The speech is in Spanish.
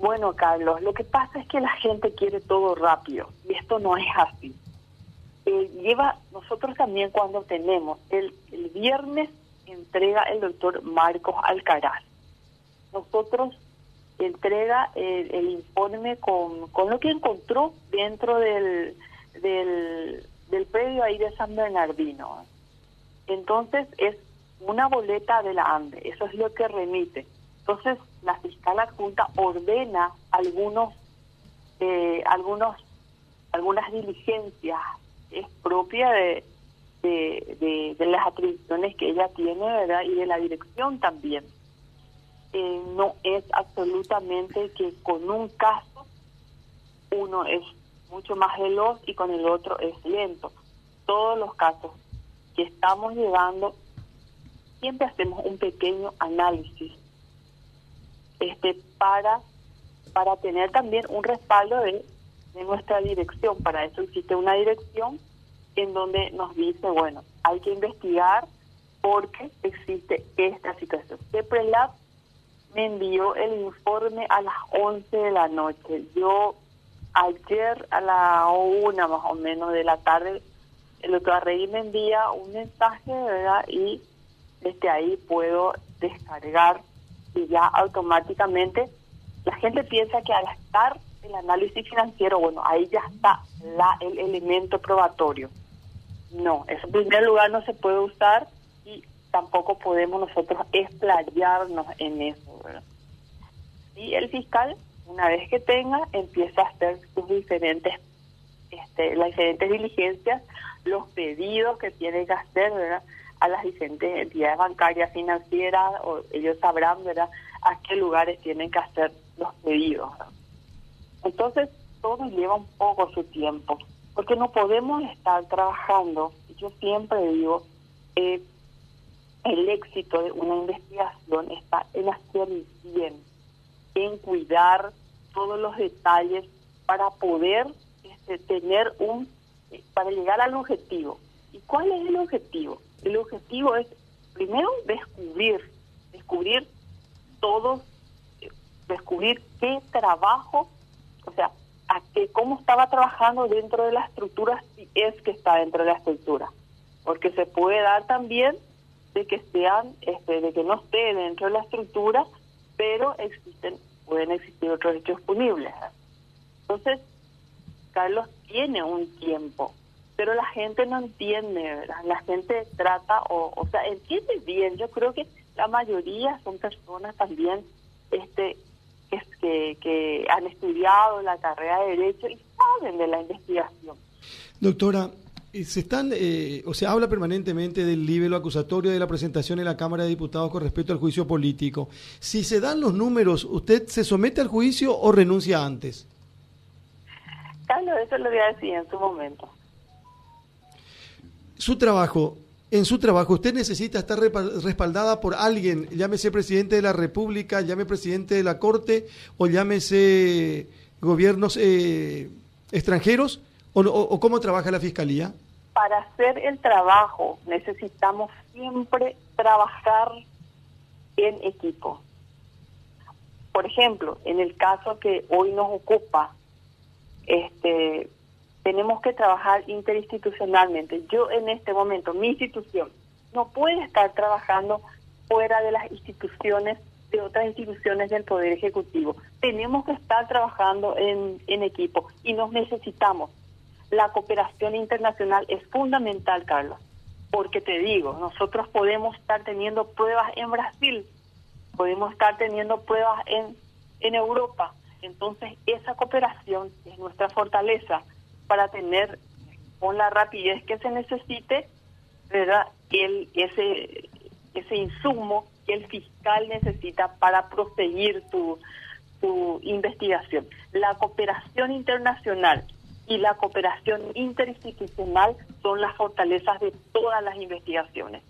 Bueno, Carlos, lo que pasa es que la gente quiere todo rápido y esto no es así. Eh, lleva, nosotros también cuando tenemos, el, el viernes entrega el doctor Marcos Alcaraz. Nosotros entrega el, informe con, con, lo que encontró dentro del, del, del predio ahí de San Bernardino. Entonces es una boleta de la ANDE, eso es lo que remite. Entonces la fiscal adjunta ordena algunos, eh, algunos, algunas diligencias, es propia de, de, las atribuciones que ella tiene, ¿verdad? Y de la dirección también. Eh, no es absolutamente que con un caso uno es mucho más veloz y con el otro es lento. Todos los casos que estamos llevando, siempre hacemos un pequeño análisis este para para tener también un respaldo de, de nuestra dirección. Para eso existe una dirección en donde nos dice, bueno, hay que investigar porque existe esta situación. CEPRELAB me envió el informe a las 11 de la noche. Yo ayer a la una más o menos de la tarde, el doctor Arregui me envía un mensaje, ¿verdad? Y desde ahí puedo descargar y ya automáticamente la gente piensa que al estar el análisis financiero, bueno, ahí ya está la, el elemento probatorio. No, eso en primer lugar no se puede usar y tampoco podemos nosotros explayarnos en eso. ¿verdad? Y el fiscal, una vez que tenga, empieza a hacer sus diferentes, este, las diferentes diligencias, los pedidos que tiene que hacer, ¿verdad? A las diferentes entidades bancarias, financieras, o ellos sabrán, ¿verdad?, a qué lugares tienen que hacer los pedidos. Entonces, todo lleva un poco su tiempo, porque no podemos estar trabajando, yo siempre digo, eh, el éxito de una investigación está en hacer bien, en cuidar todos los detalles para poder este, tener un, para llegar al objetivo. ¿Y cuál es el objetivo? El objetivo es, primero, descubrir, descubrir todo, descubrir qué trabajo, o sea, a qué, cómo estaba trabajando dentro de la estructura, si es que está dentro de la estructura. Porque se puede dar también de que sean, este, de que no esté dentro de la estructura, pero existen, pueden existir otros hechos punibles. Entonces, Carlos tiene un tiempo pero la gente no entiende, ¿verdad? La gente trata, o, o sea, entiende bien. Yo creo que la mayoría son personas también este que, que han estudiado la carrera de Derecho y saben de la investigación. Doctora, eh, se están, eh, o se habla permanentemente del libelo acusatorio de la presentación en la Cámara de Diputados con respecto al juicio político. Si se dan los números, ¿usted se somete al juicio o renuncia antes? Carlos, eso lo voy a decir en su momento su trabajo, en su trabajo, usted necesita estar respaldada por alguien, llámese presidente de la República, llámese presidente de la Corte o llámese gobiernos eh, extranjeros, o, cómo trabaja la Fiscalía? Para hacer el trabajo necesitamos siempre trabajar en equipo. Por ejemplo, en el caso que hoy nos ocupa, este, tenemos que trabajar interinstitucionalmente. Yo en este momento, mi institución, no puede estar trabajando fuera de las instituciones, de otras instituciones del Poder Ejecutivo. Tenemos que estar trabajando en, en equipo y nos necesitamos. La cooperación internacional es fundamental, Carlos, porque te digo, nosotros podemos estar teniendo pruebas en Brasil, podemos estar teniendo pruebas en, en Europa. Entonces, esa cooperación es nuestra fortaleza para tener con la rapidez que se necesite, ¿verdad? El, ese, ese insumo que el fiscal necesita para proseguir su, su investigación. La cooperación internacional y la cooperación interinstitucional son las fortalezas de todas las investigaciones.